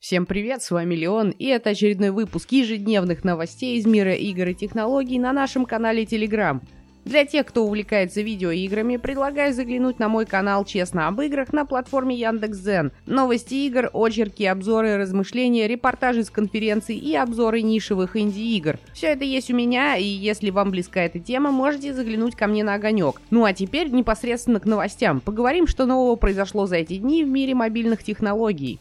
Всем привет, с вами Леон, и это очередной выпуск ежедневных новостей из мира игр и технологий на нашем канале Telegram. Для тех, кто увлекается видеоиграми, предлагаю заглянуть на мой канал «Честно об играх» на платформе Яндекс.Зен. Новости игр, очерки, обзоры, размышления, репортажи с конференций и обзоры нишевых инди-игр. Все это есть у меня, и если вам близка эта тема, можете заглянуть ко мне на огонек. Ну а теперь непосредственно к новостям. Поговорим, что нового произошло за эти дни в мире мобильных технологий.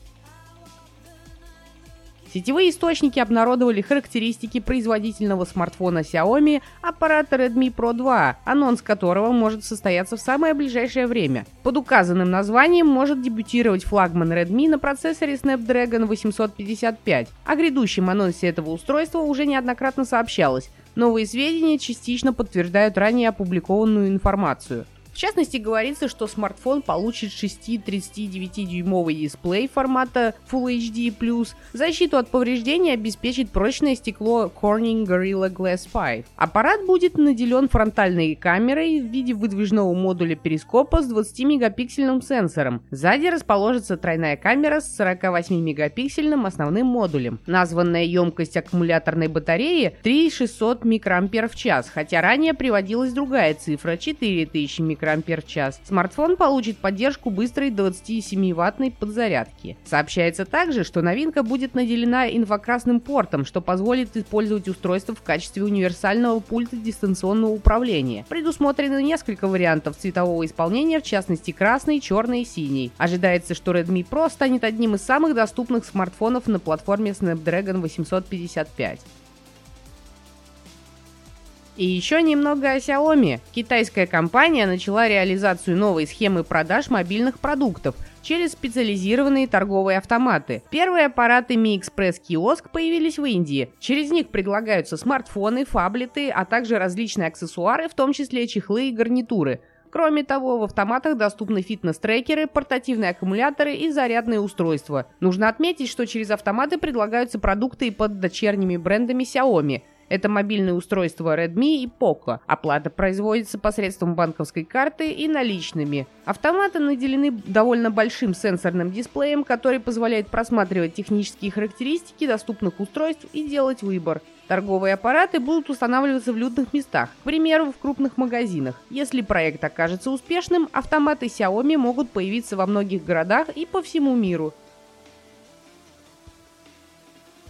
Сетевые источники обнародовали характеристики производительного смартфона Xiaomi аппарата Redmi Pro 2, анонс которого может состояться в самое ближайшее время. Под указанным названием может дебютировать флагман Redmi на процессоре Snapdragon 855. О грядущем анонсе этого устройства уже неоднократно сообщалось. Новые сведения частично подтверждают ранее опубликованную информацию. В частности, говорится, что смартфон получит 6-39-дюймовый дисплей формата Full HD+, защиту от повреждений обеспечит прочное стекло Corning Gorilla Glass 5. Аппарат будет наделен фронтальной камерой в виде выдвижного модуля перископа с 20-мегапиксельным сенсором. Сзади расположится тройная камера с 48-мегапиксельным основным модулем. Названная емкость аккумуляторной батареи 3600 микроампер хотя ранее приводилась другая цифра 4000 микроампер мАч. Смартфон получит поддержку быстрой 27-ваттной подзарядки. Сообщается также, что новинка будет наделена инфракрасным портом, что позволит использовать устройство в качестве универсального пульта дистанционного управления. Предусмотрено несколько вариантов цветового исполнения, в частности красный, черный и синий. Ожидается, что Redmi Pro станет одним из самых доступных смартфонов на платформе Snapdragon 855. И еще немного о Xiaomi. Китайская компания начала реализацию новой схемы продаж мобильных продуктов через специализированные торговые автоматы. Первые аппараты Mi Express Kiosk появились в Индии. Через них предлагаются смартфоны, фаблеты, а также различные аксессуары, в том числе чехлы и гарнитуры. Кроме того, в автоматах доступны фитнес-трекеры, портативные аккумуляторы и зарядные устройства. Нужно отметить, что через автоматы предлагаются продукты и под дочерними брендами Xiaomi – это мобильные устройства Redmi и Poco. Оплата производится посредством банковской карты и наличными. Автоматы наделены довольно большим сенсорным дисплеем, который позволяет просматривать технические характеристики доступных устройств и делать выбор. Торговые аппараты будут устанавливаться в людных местах, к примеру, в крупных магазинах. Если проект окажется успешным, автоматы Xiaomi могут появиться во многих городах и по всему миру.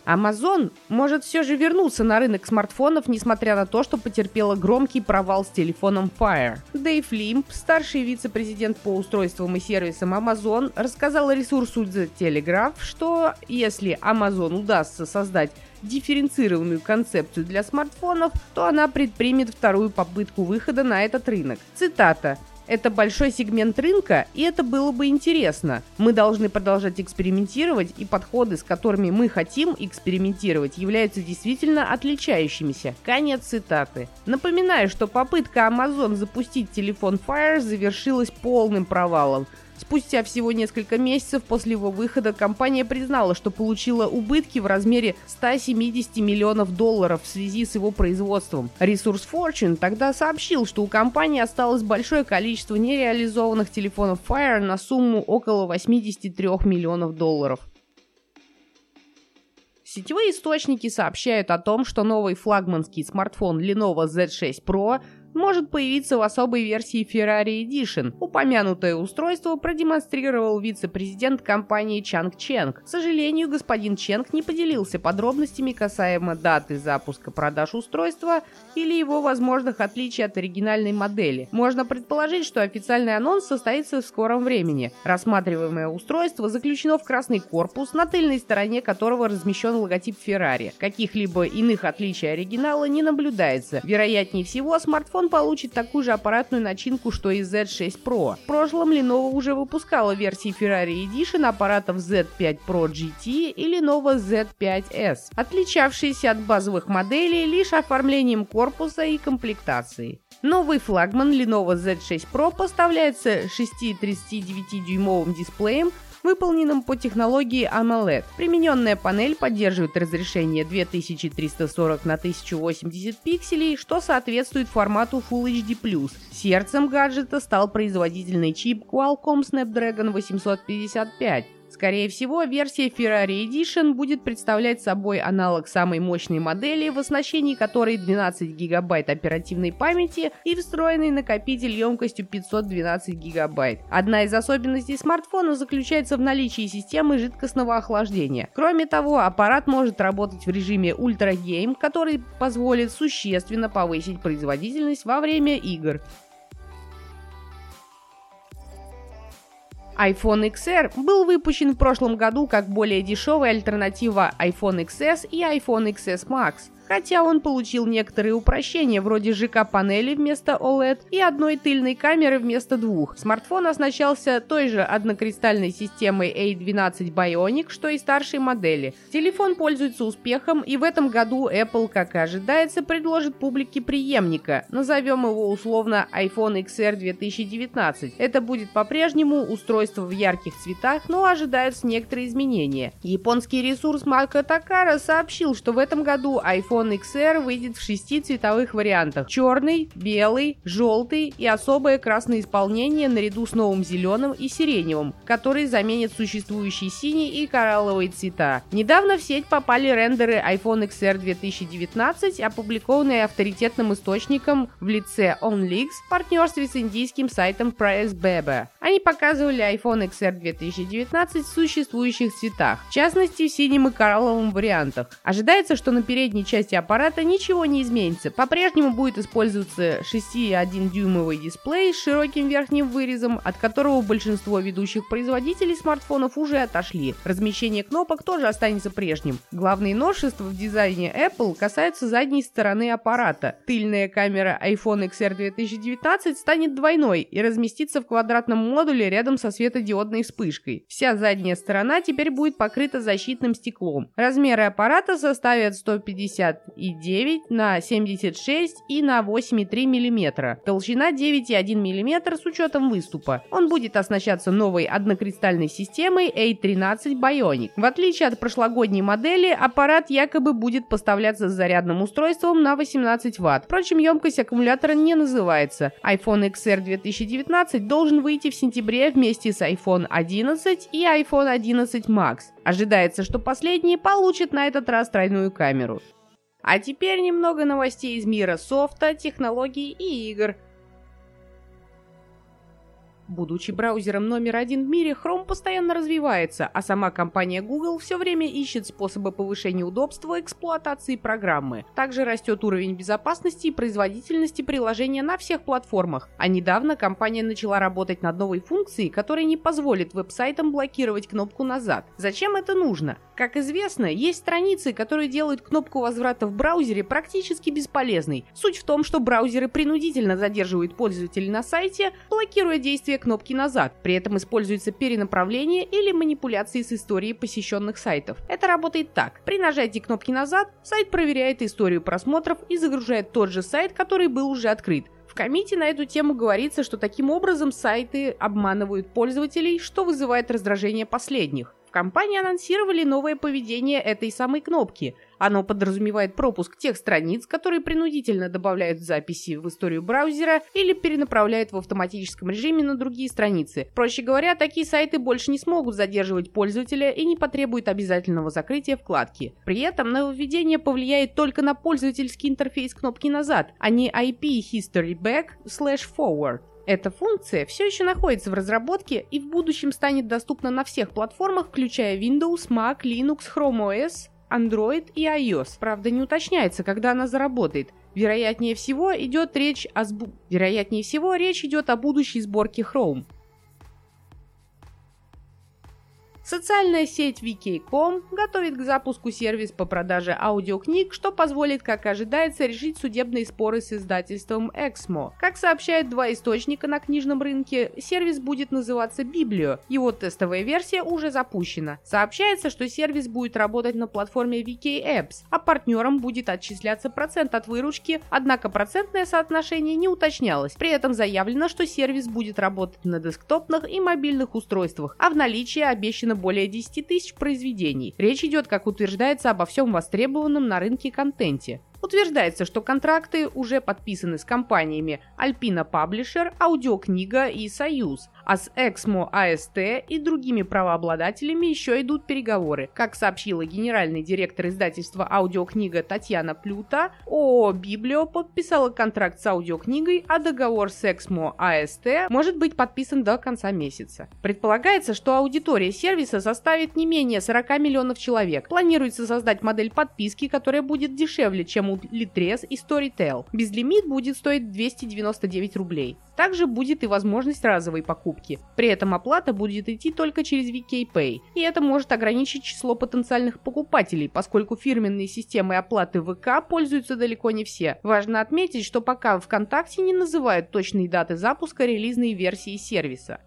Amazon может все же вернуться на рынок смартфонов, несмотря на то, что потерпела громкий провал с телефоном Fire. Дэйв Лимп, старший вице-президент по устройствам и сервисам Amazon, рассказал ресурсу The Telegraph, что если Amazon удастся создать дифференцированную концепцию для смартфонов, то она предпримет вторую попытку выхода на этот рынок. Цитата. Это большой сегмент рынка, и это было бы интересно. Мы должны продолжать экспериментировать, и подходы, с которыми мы хотим экспериментировать, являются действительно отличающимися. Конец цитаты. Напоминаю, что попытка Amazon запустить телефон Fire завершилась полным провалом. Спустя всего несколько месяцев после его выхода компания признала, что получила убытки в размере 170 миллионов долларов в связи с его производством. Ресурс Fortune тогда сообщил, что у компании осталось большое количество нереализованных телефонов Fire на сумму около 83 миллионов долларов. Сетевые источники сообщают о том, что новый флагманский смартфон Lenovo Z6 Pro может появиться в особой версии Ferrari Edition. Упомянутое устройство продемонстрировал вице-президент компании Чанг Ченг. К сожалению, господин Ченг не поделился подробностями касаемо даты запуска продаж устройства или его возможных отличий от оригинальной модели. Можно предположить, что официальный анонс состоится в скором времени. Рассматриваемое устройство заключено в красный корпус, на тыльной стороне которого размещен логотип Ferrari. Каких-либо иных отличий оригинала не наблюдается. Вероятнее всего, смартфон Телефон получит такую же аппаратную начинку, что и Z6 Pro. В прошлом Lenovo уже выпускала версии Ferrari Edition аппаратов Z5 Pro GT или Lenovo Z5S, отличавшиеся от базовых моделей лишь оформлением корпуса и комплектацией. Новый флагман Lenovo Z6 Pro поставляется 6,39-дюймовым дисплеем выполненном по технологии AMOLED. Примененная панель поддерживает разрешение 2340 на 1080 пикселей, что соответствует формату Full HD+. Сердцем гаджета стал производительный чип Qualcomm Snapdragon 855, Скорее всего, версия Ferrari Edition будет представлять собой аналог самой мощной модели, в оснащении которой 12 гигабайт оперативной памяти и встроенный накопитель емкостью 512 гигабайт. Одна из особенностей смартфона заключается в наличии системы жидкостного охлаждения. Кроме того, аппарат может работать в режиме Ultra Game, который позволит существенно повысить производительность во время игр. iPhone XR был выпущен в прошлом году как более дешевая альтернатива iPhone XS и iPhone XS Max – хотя он получил некоторые упрощения вроде ЖК-панели вместо OLED и одной тыльной камеры вместо двух. Смартфон оснащался той же однокристальной системой A12 Bionic, что и старшей модели. Телефон пользуется успехом, и в этом году Apple, как и ожидается, предложит публике преемника. Назовем его условно iPhone XR 2019. Это будет по-прежнему устройство в ярких цветах, но ожидаются некоторые изменения. Японский ресурс Марка Такара сообщил, что в этом году iPhone iPhone XR выйдет в шести цветовых вариантах. Черный, белый, желтый и особое красное исполнение наряду с новым зеленым и сиреневым, которые заменят существующие синий и коралловые цвета. Недавно в сеть попали рендеры iPhone XR 2019, опубликованные авторитетным источником в лице OnLeaks в партнерстве с индийским сайтом PriceBebe. Они показывали iPhone XR 2019 в существующих цветах, в частности в синем и коралловом вариантах. Ожидается, что на передней части части аппарата ничего не изменится. По-прежнему будет использоваться 6,1-дюймовый дисплей с широким верхним вырезом, от которого большинство ведущих производителей смартфонов уже отошли. Размещение кнопок тоже останется прежним. Главные новшества в дизайне Apple касаются задней стороны аппарата. Тыльная камера iPhone XR 2019 станет двойной и разместится в квадратном модуле рядом со светодиодной вспышкой. Вся задняя сторона теперь будет покрыта защитным стеклом. Размеры аппарата составят 150 59 на 76 и на 8,3 мм. Толщина 9,1 мм с учетом выступа. Он будет оснащаться новой однокристальной системой A13 Bionic. В отличие от прошлогодней модели, аппарат якобы будет поставляться с зарядным устройством на 18 Вт. Впрочем, емкость аккумулятора не называется. iPhone XR 2019 должен выйти в сентябре вместе с iPhone 11 и iPhone 11 Max. Ожидается, что последние получат на этот раз тройную камеру. А теперь немного новостей из мира софта, технологий и игр – Будучи браузером номер один в мире, Chrome постоянно развивается, а сама компания Google все время ищет способы повышения удобства эксплуатации программы. Также растет уровень безопасности и производительности приложения на всех платформах. А недавно компания начала работать над новой функцией, которая не позволит веб-сайтам блокировать кнопку «Назад». Зачем это нужно? Как известно, есть страницы, которые делают кнопку возврата в браузере практически бесполезной. Суть в том, что браузеры принудительно задерживают пользователей на сайте, блокируя действия кнопки «Назад». При этом используется перенаправление или манипуляции с историей посещенных сайтов. Это работает так. При нажатии кнопки «Назад» сайт проверяет историю просмотров и загружает тот же сайт, который был уже открыт. В комите на эту тему говорится, что таким образом сайты обманывают пользователей, что вызывает раздражение последних. В компании анонсировали новое поведение этой самой кнопки – оно подразумевает пропуск тех страниц, которые принудительно добавляют записи в историю браузера или перенаправляют в автоматическом режиме на другие страницы. Проще говоря, такие сайты больше не смогут задерживать пользователя и не потребуют обязательного закрытия вкладки. При этом нововведение повлияет только на пользовательский интерфейс кнопки «Назад», а не IP History Back slash Forward. Эта функция все еще находится в разработке и в будущем станет доступна на всех платформах, включая Windows, Mac, Linux, Chrome OS, Android и iOS. Правда, не уточняется, когда она заработает. Вероятнее всего, идет речь о сб... Вероятнее всего, речь идет о будущей сборке Chrome. Социальная сеть VK.com готовит к запуску сервис по продаже аудиокниг, что позволит, как ожидается, решить судебные споры с издательством Exmo. Как сообщают два источника на книжном рынке, сервис будет называться Библио. Его тестовая версия уже запущена. Сообщается, что сервис будет работать на платформе VK Apps, а партнерам будет отчисляться процент от выручки, однако процентное соотношение не уточнялось. При этом заявлено, что сервис будет работать на десктопных и мобильных устройствах, а в наличии обещано более 10 тысяч произведений. Речь идет, как утверждается, обо всем востребованном на рынке контенте. Утверждается, что контракты уже подписаны с компаниями Alpina Publisher, Аудиокнига и Союз, А с Exmo AST и другими правообладателями еще идут переговоры. Как сообщила генеральный директор издательства аудиокнига Татьяна Плюта, ООО «Библио» подписала контракт с аудиокнигой, а договор с Exmo AST может быть подписан до конца месяца. Предполагается, что аудитория сервиса составит не менее 40 миллионов человек. Планируется создать модель подписки, которая будет дешевле, чем у Litres и Storytel. Безлимит будет стоить 299 рублей. Также будет и возможность разовой покупки. При этом оплата будет идти только через VKPay. И это может ограничить число потенциальных покупателей, поскольку фирменные системы оплаты ВК пользуются далеко не все. Важно отметить, что пока ВКонтакте не называют точные даты запуска релизной версии сервиса.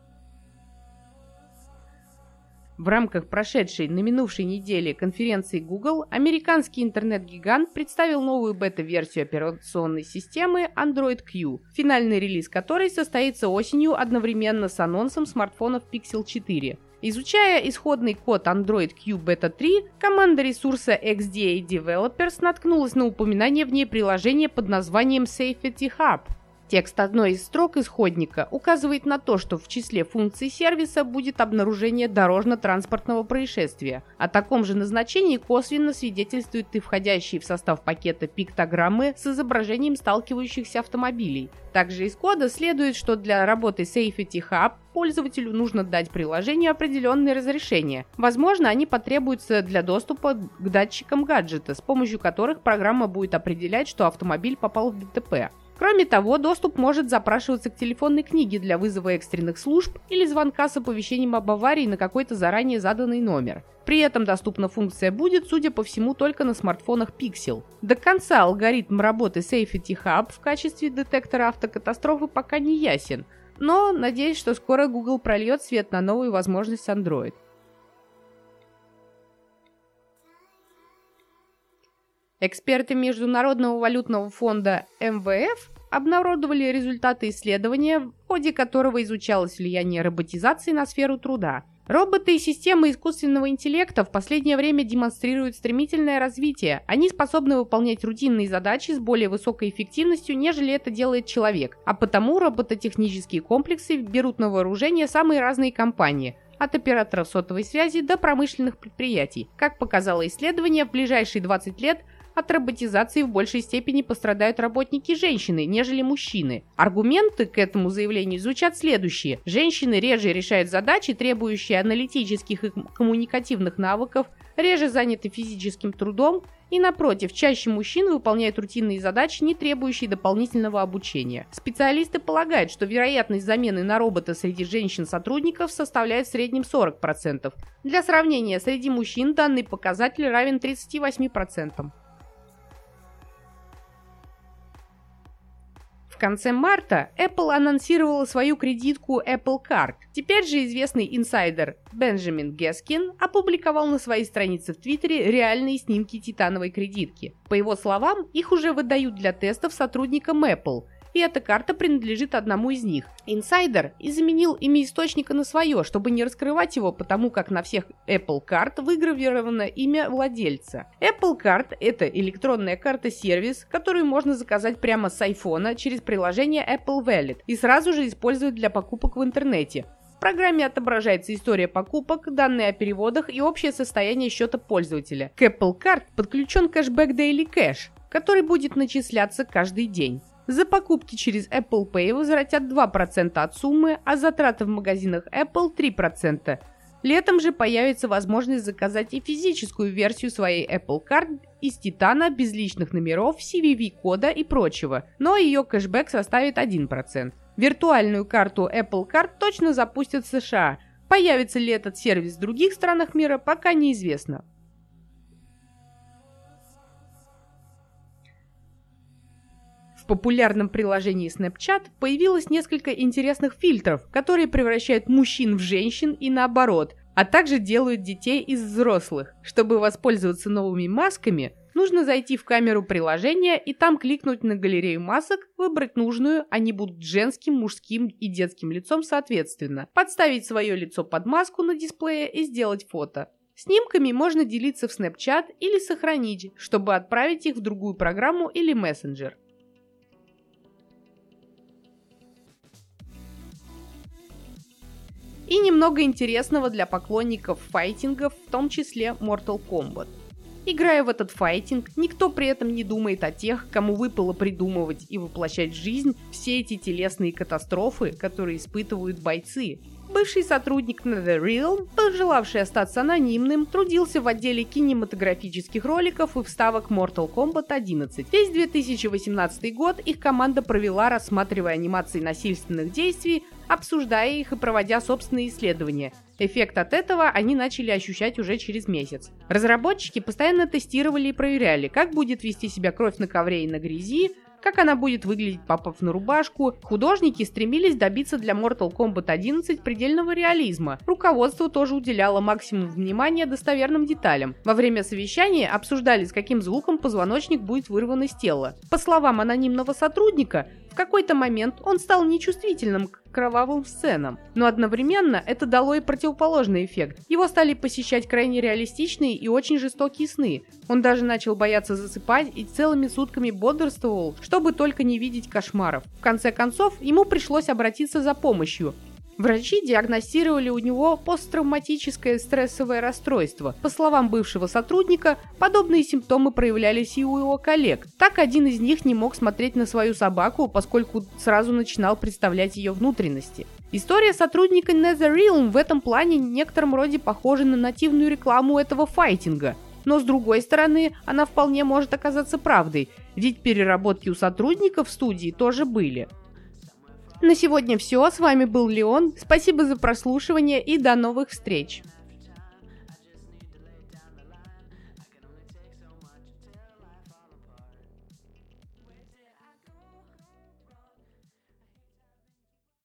В рамках прошедшей на минувшей неделе конференции Google американский интернет-гигант представил новую бета-версию операционной системы Android Q, финальный релиз которой состоится осенью одновременно с анонсом смартфонов Pixel 4. Изучая исходный код Android Q Beta 3, команда ресурса XDA Developers наткнулась на упоминание в ней приложения под названием Safety Hub – Текст одной из строк исходника указывает на то, что в числе функций сервиса будет обнаружение дорожно-транспортного происшествия. О таком же назначении косвенно свидетельствуют и входящие в состав пакета пиктограммы с изображением сталкивающихся автомобилей. Также из кода следует, что для работы Safety Hub пользователю нужно дать приложению определенные разрешения. Возможно, они потребуются для доступа к датчикам гаджета, с помощью которых программа будет определять, что автомобиль попал в ДТП. Кроме того, доступ может запрашиваться к телефонной книге для вызова экстренных служб или звонка с оповещением об аварии на какой-то заранее заданный номер. При этом доступна функция будет, судя по всему, только на смартфонах Pixel. До конца алгоритм работы Safety Hub в качестве детектора автокатастрофы пока не ясен, но надеюсь, что скоро Google прольет свет на новую возможность Android. Эксперты Международного валютного фонда МВФ обнародовали результаты исследования, в ходе которого изучалось влияние роботизации на сферу труда. Роботы и системы искусственного интеллекта в последнее время демонстрируют стремительное развитие. Они способны выполнять рутинные задачи с более высокой эффективностью, нежели это делает человек. А потому робототехнические комплексы берут на вооружение самые разные компании от операторов сотовой связи до промышленных предприятий. Как показало исследование, в ближайшие 20 лет от роботизации в большей степени пострадают работники женщины, нежели мужчины. Аргументы к этому заявлению звучат следующие. Женщины реже решают задачи, требующие аналитических и коммуникативных навыков, реже заняты физическим трудом и, напротив, чаще мужчин выполняют рутинные задачи, не требующие дополнительного обучения. Специалисты полагают, что вероятность замены на робота среди женщин-сотрудников составляет в среднем 40%. Для сравнения, среди мужчин данный показатель равен 38%. Конце марта Apple анонсировала свою кредитку Apple Card. Теперь же известный инсайдер Бенджамин Гескин опубликовал на своей странице в Твиттере реальные снимки титановой кредитки. По его словам, их уже выдают для тестов сотрудникам Apple, и эта карта принадлежит одному из них. Инсайдер и заменил имя источника на свое, чтобы не раскрывать его, потому как на всех Apple карт выгравировано имя владельца. Apple Card – это электронная карта-сервис, которую можно заказать прямо с айфона через приложение Apple Wallet и сразу же использовать для покупок в интернете. В программе отображается история покупок, данные о переводах и общее состояние счета пользователя. К Apple Card подключен кэшбэк Daily Cash, который будет начисляться каждый день. За покупки через Apple Pay возвратят 2% от суммы, а затраты в магазинах Apple 3%. Летом же появится возможность заказать и физическую версию своей Apple Card из титана без личных номеров, CVV-кода и прочего, но ее кэшбэк составит 1%. Виртуальную карту Apple Card точно запустят в США. Появится ли этот сервис в других странах мира, пока неизвестно. В популярном приложении Snapchat появилось несколько интересных фильтров, которые превращают мужчин в женщин и наоборот, а также делают детей из взрослых. Чтобы воспользоваться новыми масками, нужно зайти в камеру приложения и там кликнуть на галерею масок, выбрать нужную, они будут женским, мужским и детским лицом соответственно, подставить свое лицо под маску на дисплее и сделать фото. Снимками можно делиться в Snapchat или сохранить, чтобы отправить их в другую программу или мессенджер. И немного интересного для поклонников файтингов, в том числе Mortal Kombat. Играя в этот файтинг, никто при этом не думает о тех, кому выпало придумывать и воплощать в жизнь все эти телесные катастрофы, которые испытывают бойцы. Бывший сотрудник NetherRealm, пожелавший остаться анонимным, трудился в отделе кинематографических роликов и вставок Mortal Kombat 11. Весь 2018 год их команда провела, рассматривая анимации насильственных действий, обсуждая их и проводя собственные исследования. Эффект от этого они начали ощущать уже через месяц. Разработчики постоянно тестировали и проверяли, как будет вести себя кровь на ковре и на грязи, как она будет выглядеть, попав на рубашку. Художники стремились добиться для Mortal Kombat 11 предельного реализма. Руководство тоже уделяло максимум внимания достоверным деталям. Во время совещания обсуждали, с каким звуком позвоночник будет вырван из тела. По словам анонимного сотрудника, в какой-то момент он стал нечувствительным к кровавым сценам. Но одновременно это дало и противоположный эффект. Его стали посещать крайне реалистичные и очень жестокие сны. Он даже начал бояться засыпать и целыми сутками бодрствовал, чтобы только не видеть кошмаров. В конце концов, ему пришлось обратиться за помощью. Врачи диагностировали у него посттравматическое стрессовое расстройство. По словам бывшего сотрудника, подобные симптомы проявлялись и у его коллег. Так один из них не мог смотреть на свою собаку, поскольку сразу начинал представлять ее внутренности. История сотрудника NetherRealm в этом плане в некотором роде похожа на нативную рекламу этого файтинга. Но с другой стороны, она вполне может оказаться правдой, ведь переработки у сотрудников в студии тоже были. На сегодня все. С вами был Леон. Спасибо за прослушивание и до новых встреч.